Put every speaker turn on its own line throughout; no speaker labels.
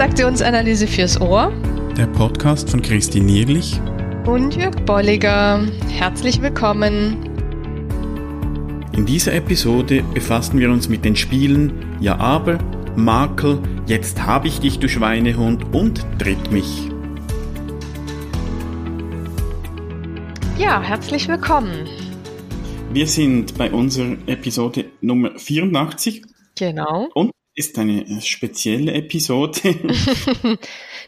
Transaktionsanalyse fürs Ohr.
Der Podcast von Christine Nierlich
und Jörg Bolliger. Herzlich willkommen.
In dieser Episode befassen wir uns mit den Spielen Ja aber, Makel, Jetzt hab ich dich, du Schweinehund und Tritt mich.
Ja, herzlich willkommen.
Wir sind bei unserer Episode Nummer 84.
Genau.
Und ist eine spezielle Episode.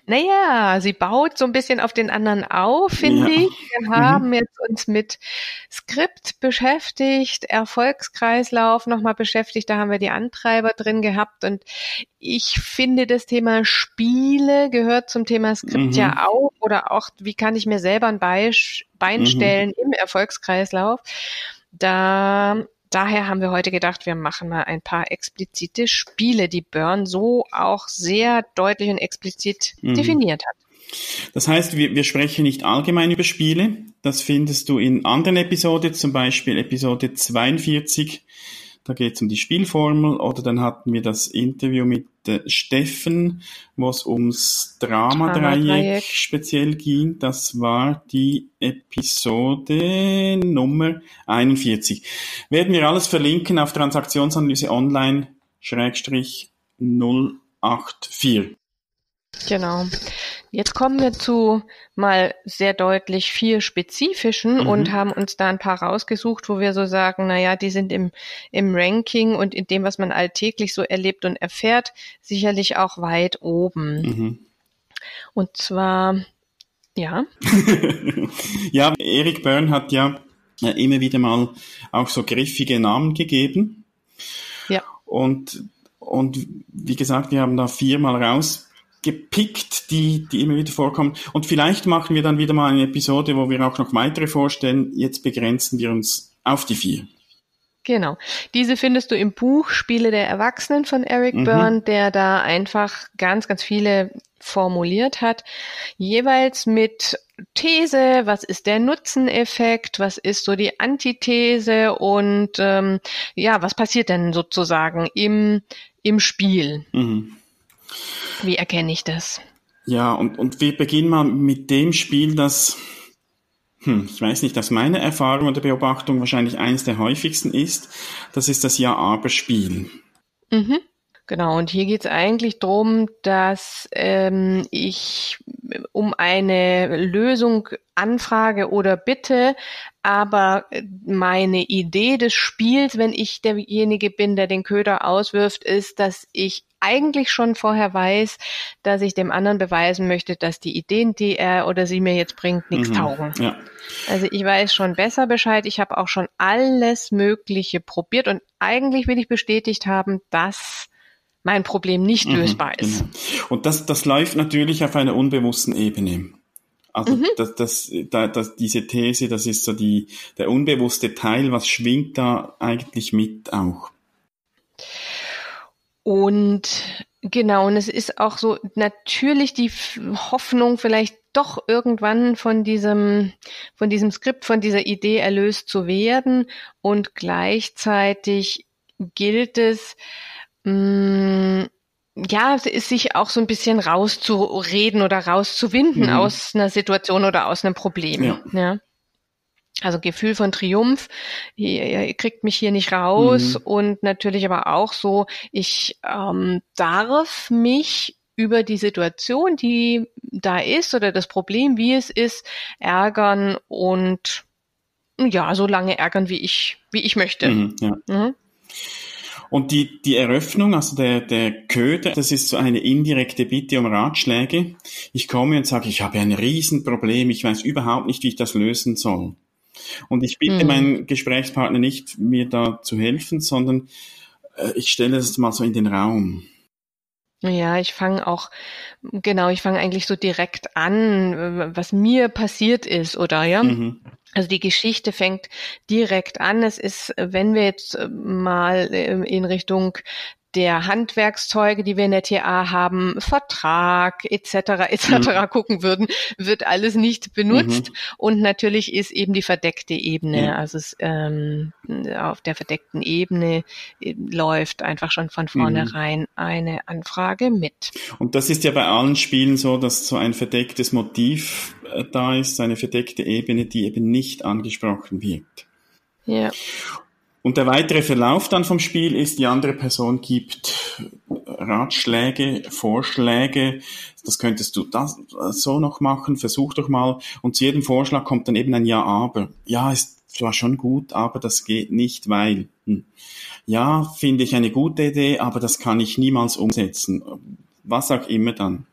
naja, sie baut so ein bisschen auf den anderen auf, finde ja. ich. Wir mhm. haben mhm. jetzt uns mit Skript beschäftigt, Erfolgskreislauf nochmal beschäftigt, da haben wir die Antreiber drin gehabt und ich finde, das Thema Spiele gehört zum Thema Skript mhm. ja auch oder auch, wie kann ich mir selber ein Bein stellen mhm. im Erfolgskreislauf. Da daher haben wir heute gedacht, wir machen mal ein paar explizite Spiele, die Burn so auch sehr deutlich und explizit mhm. definiert hat.
Das heißt, wir, wir sprechen nicht allgemein über Spiele. Das findest du in anderen Episoden, zum Beispiel Episode 42 da geht es um die Spielformel oder dann hatten wir das Interview mit äh, Steffen, wo es ums Dramadreieck Drama speziell ging. Das war die Episode Nummer 41. Werden wir alles verlinken auf Transaktionsanalyse online Schrägstrich 084.
Genau. Jetzt kommen wir zu mal sehr deutlich vier spezifischen mhm. und haben uns da ein paar rausgesucht, wo wir so sagen, na ja, die sind im, im Ranking und in dem, was man alltäglich so erlebt und erfährt, sicherlich auch weit oben. Mhm. Und zwar, ja.
ja, Eric Byrne hat ja immer wieder mal auch so griffige Namen gegeben.
Ja.
Und, und wie gesagt, wir haben da viermal raus gepickt, die, die immer wieder vorkommen. Und vielleicht machen wir dann wieder mal eine Episode, wo wir auch noch weitere vorstellen. Jetzt begrenzen wir uns auf die vier.
Genau. Diese findest du im Buch Spiele der Erwachsenen von Eric mhm. Byrne, der da einfach ganz, ganz viele formuliert hat, jeweils mit These, was ist der Nutzeneffekt, was ist so die Antithese und ähm, ja, was passiert denn sozusagen im, im Spiel. Mhm. Wie erkenne ich das?
Ja, und, und wir beginnen mal mit dem Spiel, das, hm, ich weiß nicht, aus meiner Erfahrung oder Beobachtung wahrscheinlich eines der häufigsten ist. Das ist das Ja-Aber-Spiel.
Mhm. Genau, und hier geht es eigentlich darum, dass ähm, ich um eine Lösung anfrage oder bitte, aber meine Idee des Spiels, wenn ich derjenige bin, der den Köder auswirft, ist, dass ich eigentlich schon vorher weiß, dass ich dem anderen beweisen möchte, dass die Ideen, die er oder sie mir jetzt bringt, nichts mhm, taugen. Ja. Also ich weiß schon besser Bescheid. Ich habe auch schon alles Mögliche probiert und eigentlich will ich bestätigt haben, dass mein Problem nicht mhm, lösbar ist.
Genau. Und das, das läuft natürlich auf einer unbewussten Ebene. Also mhm. das, das, da, das, diese These, das ist so die, der unbewusste Teil, was schwingt da eigentlich mit auch?
Und genau, und es ist auch so natürlich die Hoffnung, vielleicht doch irgendwann von diesem, von diesem Skript, von dieser Idee erlöst zu werden. Und gleichzeitig gilt es, mh, mm, ja, sich auch so ein bisschen rauszureden oder rauszuwinden mhm. aus einer Situation oder aus einem Problem. Ja. ja. Also Gefühl von Triumph, ihr, ihr kriegt mich hier nicht raus mhm. und natürlich aber auch so, ich ähm, darf mich über die Situation, die da ist oder das Problem, wie es ist, ärgern und ja, so lange ärgern, wie ich, wie ich möchte. Mhm, ja. mhm.
Und die, die Eröffnung, also der, der Köder, das ist so eine indirekte Bitte um Ratschläge. Ich komme und sage, ich habe ein Riesenproblem, ich weiß überhaupt nicht, wie ich das lösen soll. Und ich bitte mhm. meinen Gesprächspartner nicht, mir da zu helfen, sondern äh, ich stelle das mal so in den Raum.
Ja, ich fange auch, genau, ich fange eigentlich so direkt an, was mir passiert ist, oder ja? Mhm. Also die Geschichte fängt direkt an. Es ist, wenn wir jetzt mal äh, in Richtung der Handwerkszeuge, die wir in der TA haben, Vertrag etc. etc. Mhm. gucken würden, wird alles nicht benutzt. Mhm. Und natürlich ist eben die verdeckte Ebene, ja. also es, ähm, auf der verdeckten Ebene äh, läuft einfach schon von vornherein mhm. eine Anfrage mit.
Und das ist ja bei allen Spielen so, dass so ein verdecktes Motiv äh, da ist, eine verdeckte Ebene, die eben nicht angesprochen wird.
Ja.
Und der weitere Verlauf dann vom Spiel ist, die andere Person gibt Ratschläge, Vorschläge, das könntest du das so noch machen, versuch doch mal. Und zu jedem Vorschlag kommt dann eben ein Ja, aber. Ja, ist zwar schon gut, aber das geht nicht, weil. Hm. Ja, finde ich eine gute Idee, aber das kann ich niemals umsetzen. Was auch immer dann.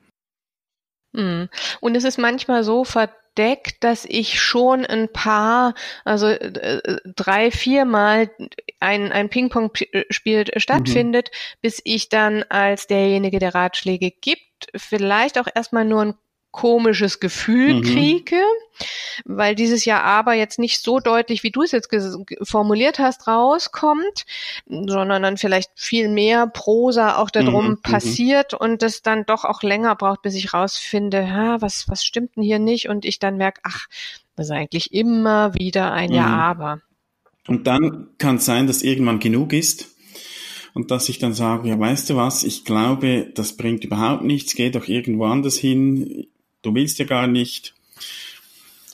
Hm. Und es ist manchmal so verdeckt, dass ich schon ein paar, also äh, drei, viermal ein, ein Ping-Pong-Spiel stattfindet, mhm. bis ich dann als derjenige, der Ratschläge gibt, vielleicht auch erstmal nur ein komisches Gefühl mhm. kriege, weil dieses Jahr aber jetzt nicht so deutlich, wie du es jetzt formuliert hast, rauskommt, sondern dann vielleicht viel mehr Prosa auch darum mhm. mhm. passiert und es dann doch auch länger braucht, bis ich rausfinde, ha, was, was stimmt denn hier nicht und ich dann merke, ach, das ist eigentlich immer wieder ein mhm. Ja, aber.
Und dann kann es sein, dass irgendwann genug ist und dass ich dann sage, ja, weißt du was, ich glaube, das bringt überhaupt nichts, geh doch irgendwo anders hin, du willst ja gar nicht.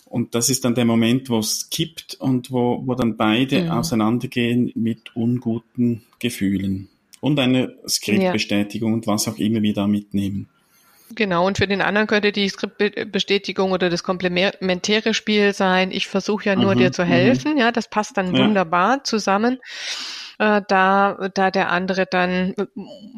Und das ist dann der Moment, wo es kippt und wo, wo dann beide mhm. auseinandergehen mit unguten Gefühlen und einer Skriptbestätigung ja. und was auch immer wir da mitnehmen.
Genau, und für den anderen könnte die Skriptbestätigung oder das komplementäre Spiel sein, ich versuche ja nur mhm, dir zu helfen, mhm. ja, das passt dann ja. wunderbar zusammen äh, da, da der andere dann,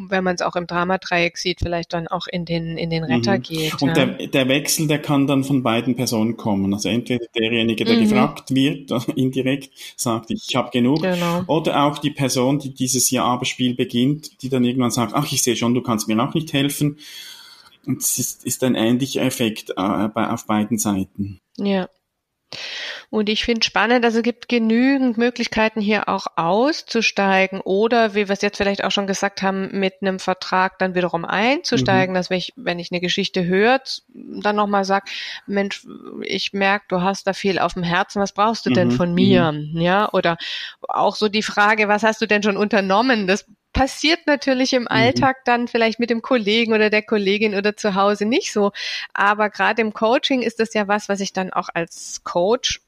wenn man es auch im Dramadreieck sieht, vielleicht dann auch in den, in den Retter mhm. geht.
Und ja. der, der Wechsel, der kann dann von beiden Personen kommen. Also entweder derjenige, der mhm. gefragt wird, indirekt sagt, ich habe genug, genau. oder auch die Person, die dieses Ja-Aber-Spiel beginnt, die dann irgendwann sagt, ach, ich sehe schon, du kannst mir auch nicht helfen. Und es ist, ist ein ähnlicher Effekt äh, bei, auf beiden Seiten.
Ja. Und ich finde spannend, also es gibt genügend Möglichkeiten hier auch auszusteigen oder, wie wir es jetzt vielleicht auch schon gesagt haben, mit einem Vertrag dann wiederum einzusteigen, mhm. dass wenn ich, wenn ich eine Geschichte hört, dann nochmal sag, Mensch, ich merke, du hast da viel auf dem Herzen, was brauchst du denn mhm. von mir? Mhm. Ja, oder auch so die Frage, was hast du denn schon unternommen? Das passiert natürlich im mhm. Alltag dann vielleicht mit dem Kollegen oder der Kollegin oder zu Hause nicht so. Aber gerade im Coaching ist das ja was, was ich dann auch als Coach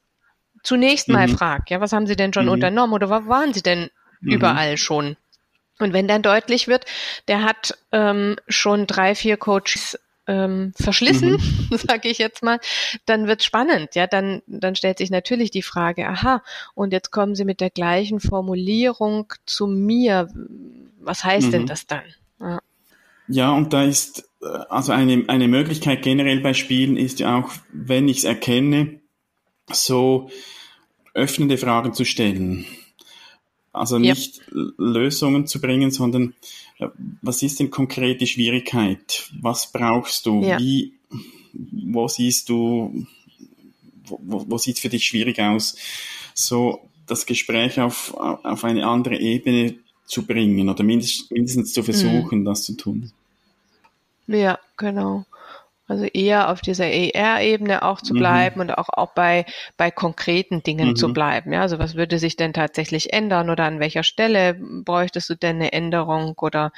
zunächst mal mhm. frage, ja, was haben Sie denn schon mhm. unternommen oder wo waren Sie denn mhm. überall schon? Und wenn dann deutlich wird, der hat ähm, schon drei, vier Coaches ähm, verschlissen, mhm. sage ich jetzt mal, dann wird spannend. Ja, dann, dann stellt sich natürlich die Frage, aha, und jetzt kommen Sie mit der gleichen Formulierung zu mir. Was heißt mhm. denn das dann?
Ja. ja, und da ist äh, also eine, eine Möglichkeit generell bei Spielen ist ja auch, wenn ich es erkenne, so öffnende Fragen zu stellen. Also nicht ja. Lösungen zu bringen, sondern äh, was ist denn konkret die Schwierigkeit? Was brauchst du? Ja. Wie, wo siehst du, wo, wo sieht es für dich schwierig aus? So das Gespräch auf, auf eine andere Ebene zu bringen oder mindestens, mindestens zu versuchen, mhm. das zu tun.
Ja, genau. Also eher auf dieser ER-Ebene auch zu mhm. bleiben mhm. und auch, auch bei, bei konkreten Dingen mhm. zu bleiben. Ja, also was würde sich denn tatsächlich ändern oder an welcher Stelle bräuchtest du denn eine Änderung oder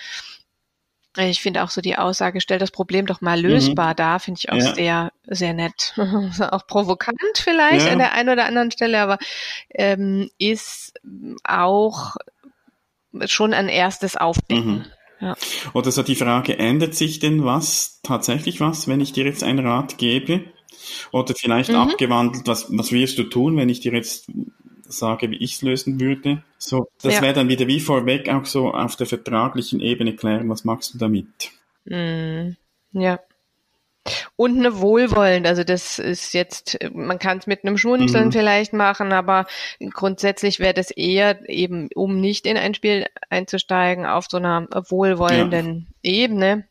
ich finde auch so die Aussage, stell das Problem doch mal lösbar mhm. dar, finde ich auch ja. sehr, sehr nett. auch provokant vielleicht ja. an der einen oder anderen Stelle, aber ähm, ist auch schon ein erstes Aufdecken.
Ja. Oder so die Frage, ändert sich denn was, tatsächlich was, wenn ich dir jetzt einen Rat gebe? Oder vielleicht mhm. abgewandelt, was, was wirst du tun, wenn ich dir jetzt sage, wie ich es lösen würde? So, das ja. wäre dann wieder wie vorweg auch so auf der vertraglichen Ebene klären, was machst du damit?
Mhm. Ja. Und eine wohlwollend, also das ist jetzt, man kann es mit einem Schmunzeln mhm. vielleicht machen, aber grundsätzlich wäre das eher eben, um nicht in ein Spiel einzusteigen, auf so einer wohlwollenden ja. Ebene,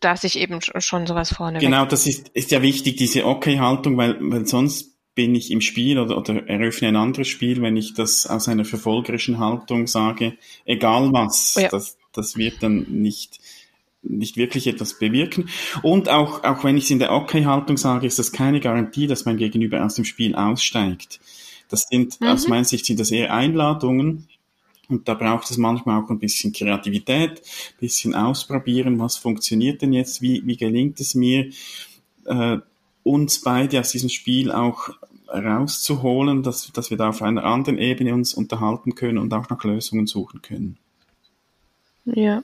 dass ich eben schon sowas vorne.
Genau, das ist, ist ja wichtig, diese Okay-Haltung, weil, weil sonst bin ich im Spiel oder, oder eröffne ein anderes Spiel, wenn ich das aus einer verfolgerischen Haltung sage, egal was, ja. das, das wird dann nicht nicht wirklich etwas bewirken. Und auch, auch wenn ich es in der Okay-Haltung sage, ist das keine Garantie, dass mein Gegenüber aus dem Spiel aussteigt. Das sind, mhm. aus meiner Sicht sind das eher Einladungen. Und da braucht es manchmal auch ein bisschen Kreativität, ein bisschen ausprobieren, was funktioniert denn jetzt, wie, wie gelingt es mir, äh, uns beide aus diesem Spiel auch rauszuholen, dass, dass wir da auf einer anderen Ebene uns unterhalten können und auch nach Lösungen suchen können.
Ja.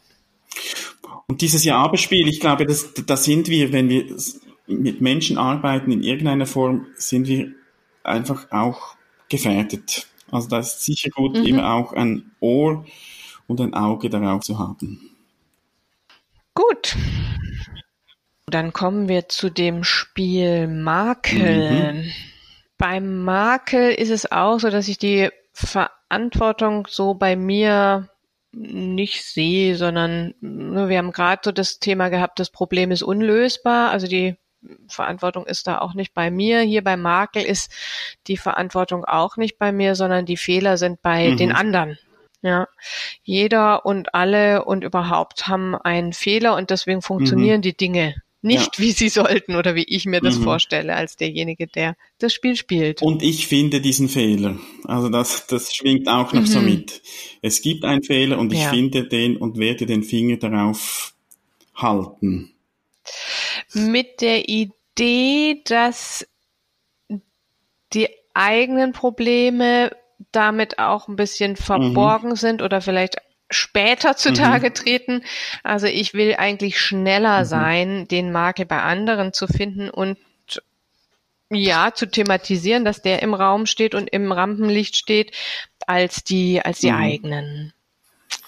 Und dieses Ja-Aber-Spiel, ich glaube, das, da sind wir, wenn wir mit Menschen arbeiten in irgendeiner Form, sind wir einfach auch gefährdet. Also da ist sicher gut, mhm. immer auch ein Ohr und ein Auge darauf zu haben.
Gut. Dann kommen wir zu dem Spiel Makel. Mhm. Beim Makel ist es auch so, dass ich die Verantwortung so bei mir nicht sehe, sondern ne, wir haben gerade so das Thema gehabt, das Problem ist unlösbar. Also die Verantwortung ist da auch nicht bei mir. Hier bei Makel ist die Verantwortung auch nicht bei mir, sondern die Fehler sind bei mhm. den anderen. Ja, jeder und alle und überhaupt haben einen Fehler und deswegen funktionieren mhm. die Dinge nicht, ja. wie sie sollten oder wie ich mir das mhm. vorstelle, als derjenige, der das Spiel spielt.
Und ich finde diesen Fehler. Also das, das schwingt auch noch mhm. so mit. Es gibt einen Fehler und ich ja. finde den und werde den Finger darauf halten.
Mit der Idee, dass die eigenen Probleme damit auch ein bisschen verborgen mhm. sind oder vielleicht später zutage mhm. treten. Also ich will eigentlich schneller mhm. sein, den Makel bei anderen zu finden und ja, zu thematisieren, dass der im Raum steht und im Rampenlicht steht, als die, als die mhm. eigenen.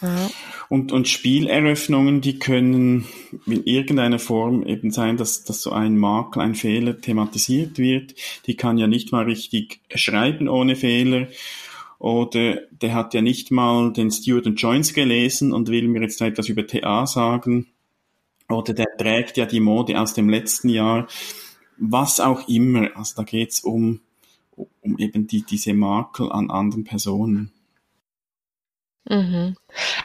Ja. Und, und Spieleröffnungen, die können in irgendeiner Form eben sein, dass, dass so ein Makel, ein Fehler thematisiert wird. Die kann ja nicht mal richtig schreiben ohne Fehler. Oder der hat ja nicht mal den Stewart Jones gelesen und will mir jetzt etwas über TA sagen. Oder der trägt ja die Mode aus dem letzten Jahr. Was auch immer. Also da geht's um, um eben die, diese Makel an anderen Personen.
Mhm.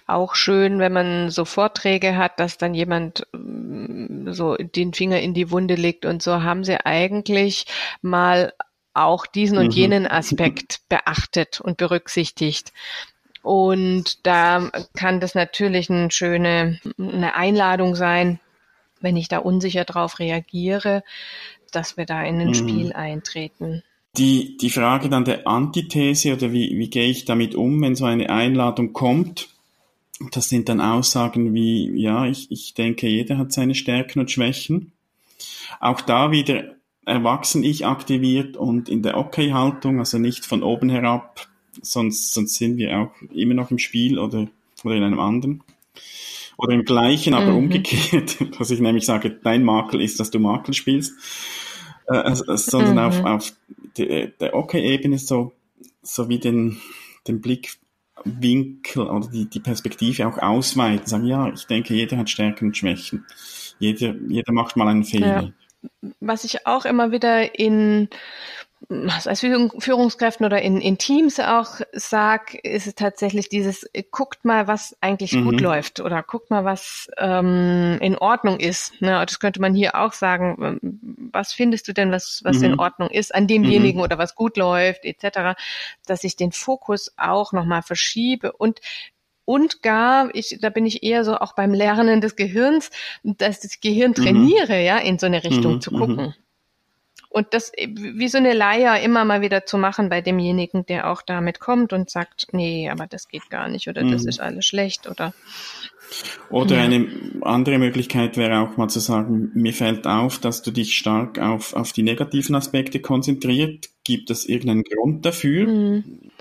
Auch schön, wenn man so Vorträge hat, dass dann jemand mm, so den Finger in die Wunde legt und so haben sie eigentlich mal auch diesen und mhm. jenen Aspekt beachtet und berücksichtigt. Und da kann das natürlich eine schöne eine Einladung sein, wenn ich da unsicher drauf reagiere, dass wir da in ein mhm. Spiel eintreten.
Die, die Frage dann der Antithese oder wie, wie gehe ich damit um, wenn so eine Einladung kommt? Das sind dann Aussagen wie, ja, ich, ich denke, jeder hat seine Stärken und Schwächen. Auch da wieder Erwachsen-Ich aktiviert und in der Okay-Haltung, also nicht von oben herab, sonst, sonst sind wir auch immer noch im Spiel oder, oder in einem anderen. Oder im gleichen, aber mhm. umgekehrt, dass ich nämlich sage, dein Makel ist, dass du Makel spielst, äh, also, sondern mhm. auf, auf der, der Okay-Ebene so, so wie den, den Blickwinkel oder die, die Perspektive auch ausweiten. Sagen, ja, ich denke, jeder hat Stärken und Schwächen. Jeder, jeder macht mal einen Fehler. Ja
was ich auch immer wieder in als Führungskräften oder in, in Teams auch sag, ist es tatsächlich dieses, guckt mal, was eigentlich mhm. gut läuft oder guckt mal, was ähm, in Ordnung ist. Ne? Das könnte man hier auch sagen. Was findest du denn, was, was mhm. in Ordnung ist an demjenigen mhm. oder was gut läuft, etc., dass ich den Fokus auch nochmal verschiebe und und gar, ich, da bin ich eher so auch beim Lernen des Gehirns, dass das Gehirn mhm. trainiere, mhm. ja, in so eine Richtung mhm. zu gucken. Mhm. Und das wie so eine Leier immer mal wieder zu machen bei demjenigen, der auch damit kommt und sagt, nee, aber das geht gar nicht oder das mhm. ist alles schlecht oder
oder ja. eine andere Möglichkeit wäre auch mal zu sagen, mir fällt auf, dass du dich stark auf, auf die negativen Aspekte konzentriert. Gibt es irgendeinen Grund dafür? Mhm.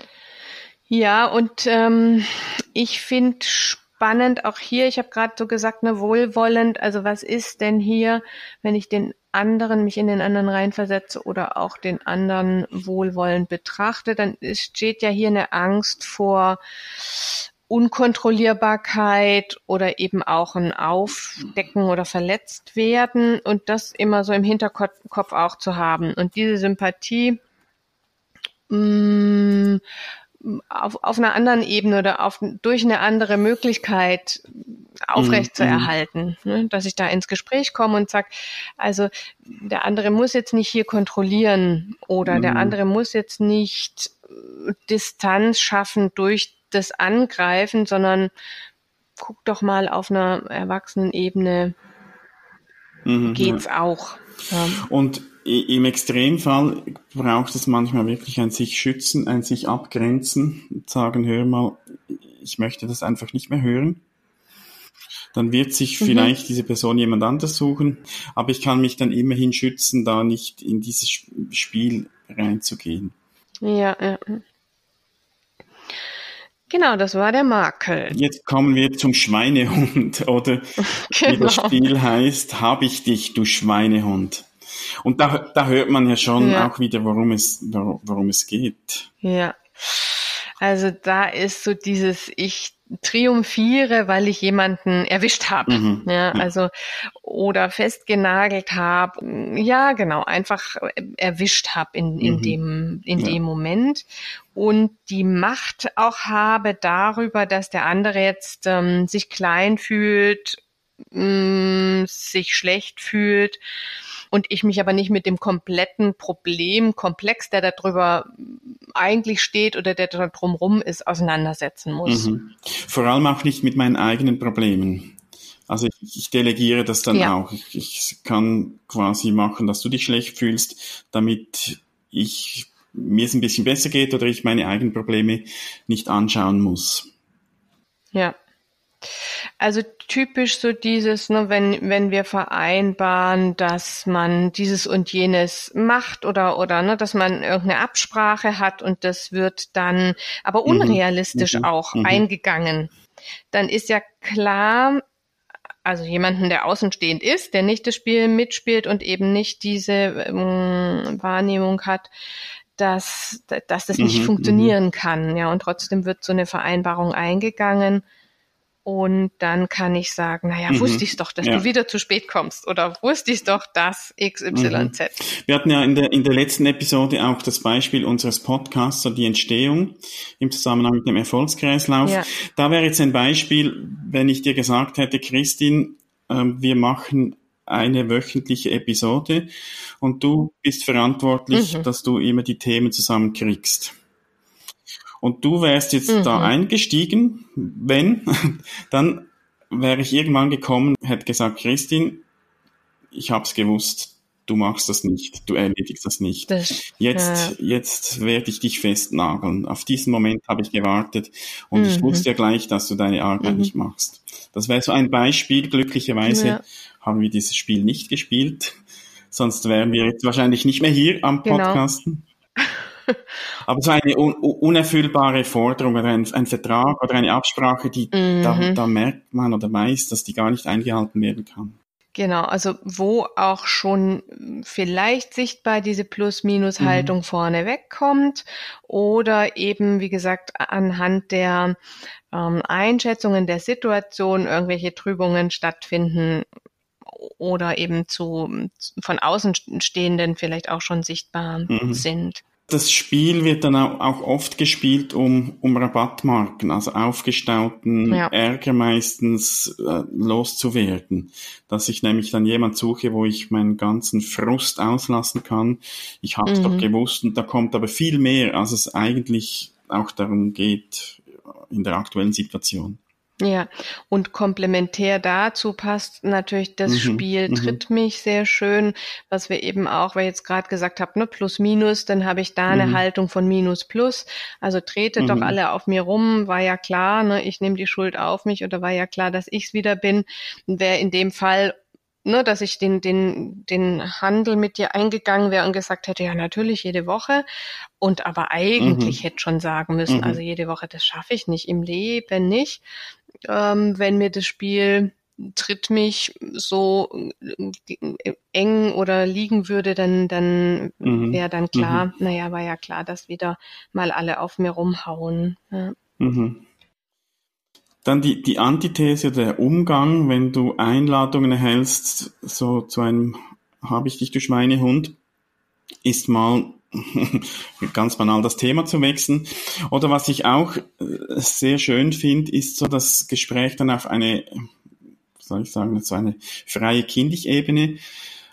Ja, und ähm, ich finde spannend auch hier, ich habe gerade so gesagt, ne, wohlwollend, also was ist denn hier, wenn ich den anderen, mich in den anderen reinversetze oder auch den anderen wohlwollend betrachte, dann steht ja hier eine Angst vor Unkontrollierbarkeit oder eben auch ein Aufdecken oder verletzt werden und das immer so im Hinterkopf auch zu haben. Und diese Sympathie mh, mm, auf, auf einer anderen Ebene oder auf, durch eine andere Möglichkeit aufrecht zu erhalten, ne? dass ich da ins Gespräch komme und sage, also der andere muss jetzt nicht hier kontrollieren oder der andere muss jetzt nicht äh, Distanz schaffen durch das Angreifen, sondern guck doch mal auf einer erwachsenen Ebene mhm, geht's ja. auch.
Ja. Und im Extremfall braucht es manchmal wirklich ein sich schützen, ein sich abgrenzen, sagen, hör mal, ich möchte das einfach nicht mehr hören. Dann wird sich mhm. vielleicht diese Person jemand anders suchen, aber ich kann mich dann immerhin schützen, da nicht in dieses Spiel reinzugehen.
Ja, ja. Genau, das war der Makel.
Jetzt kommen wir zum Schweinehund, oder genau. wie das genau. Spiel heißt, hab ich dich, du Schweinehund. Und da, da hört man ja schon ja. auch wieder, worum es, worum es geht.
Ja. Also da ist so dieses Ich triumphiere, weil ich jemanden erwischt habe, mhm. ja, also oder festgenagelt habe, ja genau, einfach erwischt habe in, in mhm. dem in ja. dem Moment und die Macht auch habe darüber, dass der andere jetzt ähm, sich klein fühlt, mh, mm, sich schlecht fühlt und ich mich aber nicht mit dem kompletten Problemkomplex, der darüber eigentlich steht oder der da drumrum ist, auseinandersetzen muss. Mhm.
Vor allem auch nicht mit meinen eigenen Problemen. Also ich, ich delegiere das dann ja. auch. Ich, ich kann quasi machen, dass du dich schlecht fühlst, damit ich mir es ein bisschen besser geht oder ich meine eigenen Probleme nicht anschauen muss.
Ja. Also typisch so dieses, ne, wenn, wenn wir vereinbaren, dass man dieses und jenes macht oder, oder, ne, dass man irgendeine Absprache hat und das wird dann aber mhm. unrealistisch mhm. auch mhm. eingegangen, dann ist ja klar, also jemanden, der außenstehend ist, der nicht das Spiel mitspielt und eben nicht diese ähm, Wahrnehmung hat, dass, dass das nicht mhm, funktionieren mhm. kann, ja, und trotzdem wird so eine Vereinbarung eingegangen und dann kann ich sagen, naja, mhm. wusste ich doch, dass ja. du wieder zu spät kommst oder wusste ich doch, dass XYZ. Mhm.
Wir hatten ja in der, in der letzten Episode auch das Beispiel unseres Podcasts, so die Entstehung im Zusammenhang mit dem Erfolgskreislauf. Ja. Da wäre jetzt ein Beispiel, wenn ich dir gesagt hätte, Christine, äh, wir machen eine wöchentliche Episode und du bist verantwortlich, mhm. dass du immer die Themen zusammenkriegst. Und du wärst jetzt mhm. da eingestiegen, wenn, dann wäre ich irgendwann gekommen, hätte gesagt, Christine, ich hab's gewusst, du machst das nicht, du erledigst das nicht. Das, jetzt, ja. jetzt werde ich dich festnageln. Auf diesen Moment habe ich gewartet und mhm. ich wusste ja gleich, dass du deine Arbeit mhm. nicht machst. Das wäre so ein Beispiel. Glücklicherweise ja. haben wir dieses Spiel nicht gespielt. Sonst wären wir jetzt wahrscheinlich nicht mehr hier am genau. Aber so eine un unerfüllbare Forderung oder ein, ein, Vertrag oder eine Absprache, die mhm. da, da merkt man oder weiß, dass die gar nicht eingehalten werden kann.
Genau, also wo auch schon vielleicht sichtbar diese Plus-Minus-Haltung mhm. vorne wegkommt oder eben, wie gesagt, anhand der ähm, Einschätzungen der Situation irgendwelche Trübungen stattfinden oder eben zu von Außenstehenden vielleicht auch schon sichtbar mhm. sind.
Das Spiel wird dann auch oft gespielt, um, um Rabattmarken, also aufgestauten ja. Ärger meistens äh, loszuwerden. Dass ich nämlich dann jemand suche, wo ich meinen ganzen Frust auslassen kann. Ich habe es mhm. doch gewusst und da kommt aber viel mehr, als es eigentlich auch darum geht in der aktuellen Situation.
Ja, und komplementär dazu passt natürlich das mhm, Spiel mhm. Tritt mich sehr schön, was wir eben auch, weil ich jetzt gerade gesagt habe, ne, plus minus, dann habe ich da mhm. eine Haltung von minus plus. Also tretet doch mhm. alle auf mir rum, war ja klar, ne, ich nehme die Schuld auf mich oder war ja klar, dass ich's wieder bin. Wäre in dem Fall ne, dass ich den, den, den Handel mit dir eingegangen wäre und gesagt hätte, ja, natürlich jede Woche. Und aber eigentlich mhm. hätte schon sagen müssen, mhm. also jede Woche, das schaffe ich nicht, im Leben nicht ähm, wenn mir das Spiel tritt mich so äh, eng oder liegen würde, dann, dann mhm. wäre dann klar, mhm. naja, war ja klar, dass wieder mal alle auf mir rumhauen. Ja. Mhm.
Dann die, die Antithese, der Umgang, wenn du Einladungen erhältst, so zu einem habe ich dich durch meine Hund, ist mal ganz banal das Thema zu wechseln. Oder was ich auch äh, sehr schön finde, ist so das Gespräch dann auf eine soll ich sagen, so eine freie Kindig-Ebene.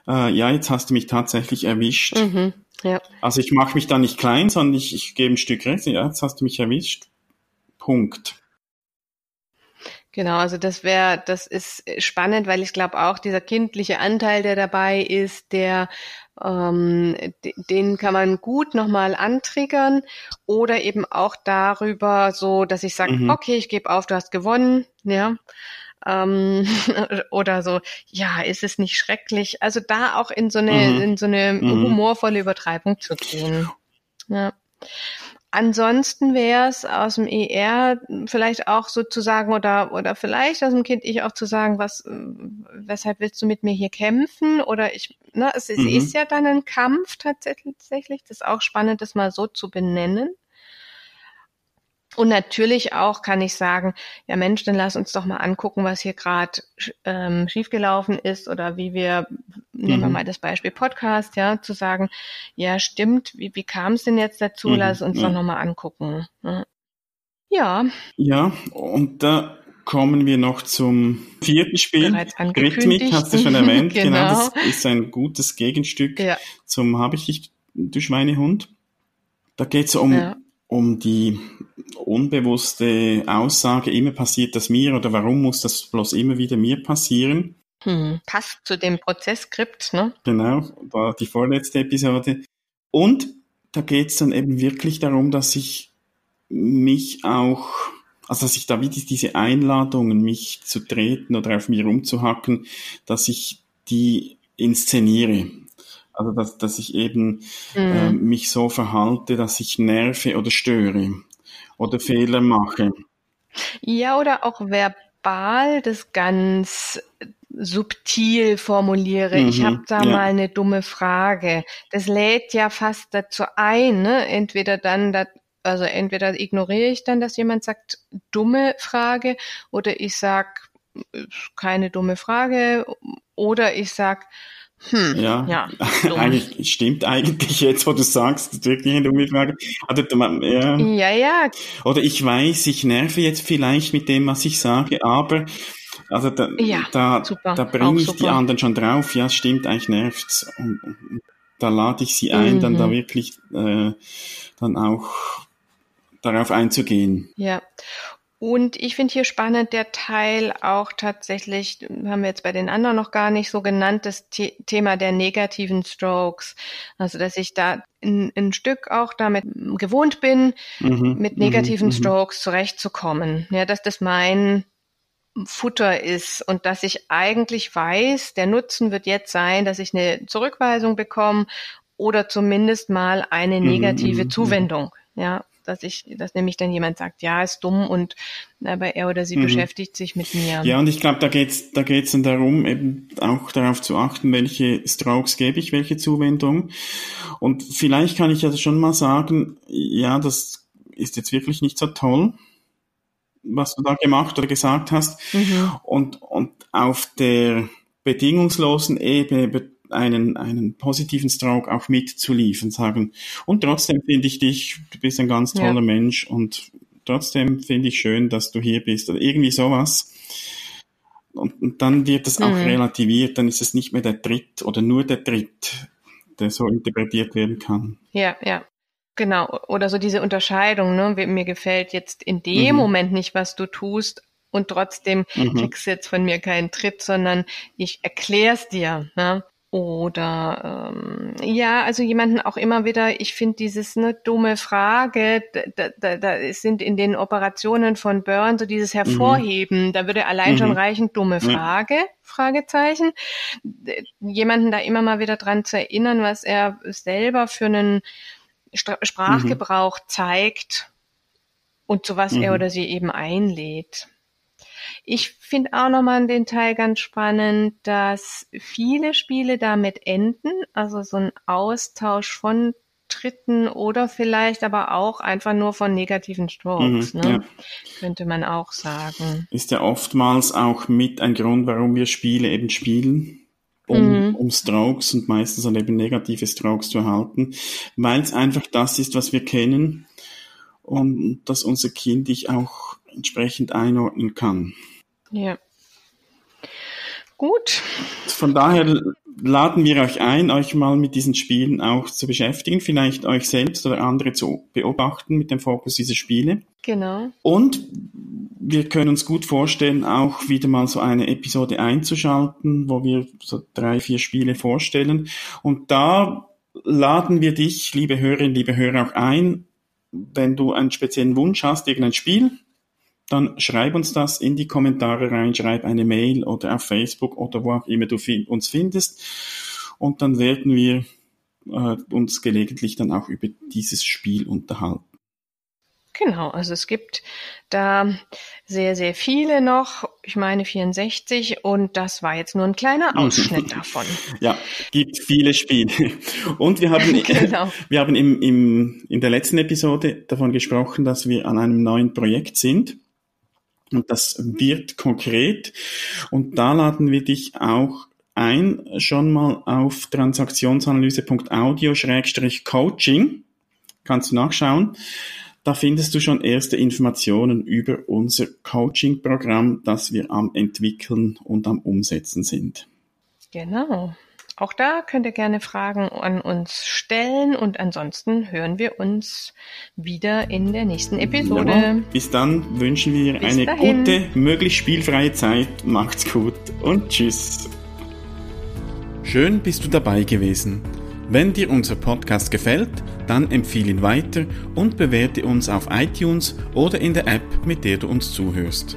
Äh, ja, jetzt hast du mich tatsächlich erwischt. Mhm, ja. Also ich mache mich da nicht klein, sondern ich, ich gebe ein Stück recht. Ja, jetzt hast du mich erwischt. Punkt.
Genau, also das wäre, das ist spannend, weil ich glaube auch dieser kindliche Anteil, der dabei ist, der ähm, den kann man gut nochmal antriggern oder eben auch darüber so, dass ich sage, mhm. okay, ich gebe auf, du hast gewonnen, ja. Ähm, oder so, ja, ist es nicht schrecklich? Also da auch in so eine, mhm. in so eine mhm. humorvolle Übertreibung zu gehen. Ja. Ansonsten wäre es aus dem ER vielleicht auch sozusagen oder oder vielleicht aus dem Kind ich auch zu sagen, was weshalb willst du mit mir hier kämpfen oder ich ne es, mhm. ist ja dann ein Kampf tatsächlich, das ist auch spannend das mal so zu benennen. Und natürlich auch kann ich sagen, ja Mensch, dann lass uns doch mal angucken, was hier gerade ähm, schiefgelaufen ist oder wie wir, mhm. nehmen wir mhm. mal das Beispiel Podcast, ja, zu sagen, ja stimmt, wie, wie kam es denn jetzt dazu, mhm. lass uns ja. doch nochmal angucken. Ne? Ja.
Ja, und da kommen wir noch zum vierten Spiel. Rhythmik hast du schon erwähnt, genau. genau. Das ist ein gutes Gegenstück ja. zum Habe ich dich, du Schweinehund. Da geht es um ja um die unbewusste Aussage, immer passiert das mir oder warum muss das bloß immer wieder mir passieren.
Hm, passt zu dem Prozessskript, ne?
Genau, war die vorletzte Episode. Und da geht es dann eben wirklich darum, dass ich mich auch, also dass ich da wieder diese Einladungen, mich zu treten oder auf mir rumzuhacken, dass ich die inszeniere. Also dass, dass ich eben mhm. äh, mich so verhalte, dass ich nerve oder störe oder Fehler mache.
Ja, oder auch verbal das ganz subtil formuliere. Mhm, ich habe da ja. mal eine dumme Frage. Das lädt ja fast dazu ein, ne? entweder dann, da, also entweder ignoriere ich dann, dass jemand sagt dumme Frage, oder ich sag keine dumme Frage, oder ich sag
hm, ja, ja eigentlich stimmt eigentlich jetzt, wo du sagst, wirklich eine dumme Frage. Also, ja.
ja, ja.
Oder ich weiß, ich nerve jetzt vielleicht mit dem, was ich sage, aber also da, ja, da, da bringe ich super. die anderen schon drauf. Ja, stimmt, eigentlich nervt's. Und, und da lade ich sie ein, mhm. dann da mhm. wirklich äh, dann auch darauf einzugehen.
Ja. Und ich finde hier spannend der Teil auch tatsächlich, haben wir jetzt bei den anderen noch gar nicht so genannt, das The Thema der negativen Strokes. Also, dass ich da ein, ein Stück auch damit gewohnt bin, mhm, mit negativen mhm, mhm. Strokes zurechtzukommen. Ja, dass das mein Futter ist und dass ich eigentlich weiß, der Nutzen wird jetzt sein, dass ich eine Zurückweisung bekomme oder zumindest mal eine mhm, negative mhm, Zuwendung. Ja, dass ich, dass nämlich dann jemand sagt, ja, ist dumm und aber er oder sie mhm. beschäftigt sich mit mir.
Ja, und ich glaube, da geht's, da geht's dann darum, eben auch darauf zu achten, welche Strokes gebe ich, welche Zuwendung. Und vielleicht kann ich also schon mal sagen, ja, das ist jetzt wirklich nicht so toll, was du da gemacht oder gesagt hast. Mhm. Und, und auf der bedingungslosen Ebene einen, einen positiven Stroke auch mitzuliefern, sagen, und trotzdem finde ich dich, du bist ein ganz toller ja. Mensch und trotzdem finde ich schön, dass du hier bist oder irgendwie sowas. Und, und dann wird das auch mhm. relativiert, dann ist es nicht mehr der Tritt oder nur der Tritt, der so interpretiert werden kann.
Ja, ja. Genau, oder so diese Unterscheidung, ne? Mir gefällt jetzt in dem mhm. Moment nicht, was du tust, und trotzdem mhm. kriegst du jetzt von mir keinen Tritt, sondern ich erkläre es dir. Ne? Oder ähm, ja, also jemanden auch immer wieder, ich finde dieses eine dumme Frage, da, da, da sind in den Operationen von Burn so dieses Hervorheben, mhm. da würde allein mhm. schon reichen, dumme Frage, ja. Fragezeichen. Jemanden da immer mal wieder dran zu erinnern, was er selber für einen Sprachgebrauch mhm. zeigt und zu was er mhm. oder sie eben einlädt. Ich finde auch nochmal den Teil ganz spannend, dass viele Spiele damit enden, also so ein Austausch von Tritten oder vielleicht aber auch einfach nur von negativen Strokes, mhm, ne? ja. könnte man auch sagen.
Ist ja oftmals auch mit ein Grund, warum wir Spiele eben spielen. Um, mhm. um Strokes und meistens dann eben negative Strokes zu erhalten, weil es einfach das ist, was wir kennen und dass unser Kind dich auch entsprechend einordnen kann.
Ja. Gut.
Von daher laden wir euch ein, euch mal mit diesen Spielen auch zu beschäftigen, vielleicht euch selbst oder andere zu beobachten mit dem Fokus dieser Spiele.
Genau.
Und wir können uns gut vorstellen, auch wieder mal so eine Episode einzuschalten, wo wir so drei, vier Spiele vorstellen. Und da laden wir dich, liebe Hörerinnen, liebe Hörer, auch ein, wenn du einen speziellen Wunsch hast, irgendein Spiel, dann schreib uns das in die Kommentare rein, schreib eine Mail oder auf Facebook oder wo auch immer du uns findest. Und dann werden wir äh, uns gelegentlich dann auch über dieses Spiel unterhalten.
Genau, also es gibt da sehr, sehr viele noch. Ich meine 64 und das war jetzt nur ein kleiner Ausschnitt davon.
Ja, gibt viele Spiele. Und wir haben, genau. wir haben im, im, in der letzten Episode davon gesprochen, dass wir an einem neuen Projekt sind. Und das wird konkret. Und da laden wir dich auch ein, schon mal auf transaktionsanalyse.audio-coaching. Kannst du nachschauen. Da findest du schon erste Informationen über unser Coaching-Programm, das wir am entwickeln und am umsetzen sind.
Genau. Auch da könnt ihr gerne Fragen an uns stellen und ansonsten hören wir uns wieder in der nächsten Episode. Ja,
bis dann wünschen wir bis eine dahin. gute, möglichst spielfreie Zeit. Macht's gut und tschüss. Schön bist du dabei gewesen. Wenn dir unser Podcast gefällt, dann empfehle ihn weiter und bewerte uns auf iTunes oder in der App, mit der du uns zuhörst.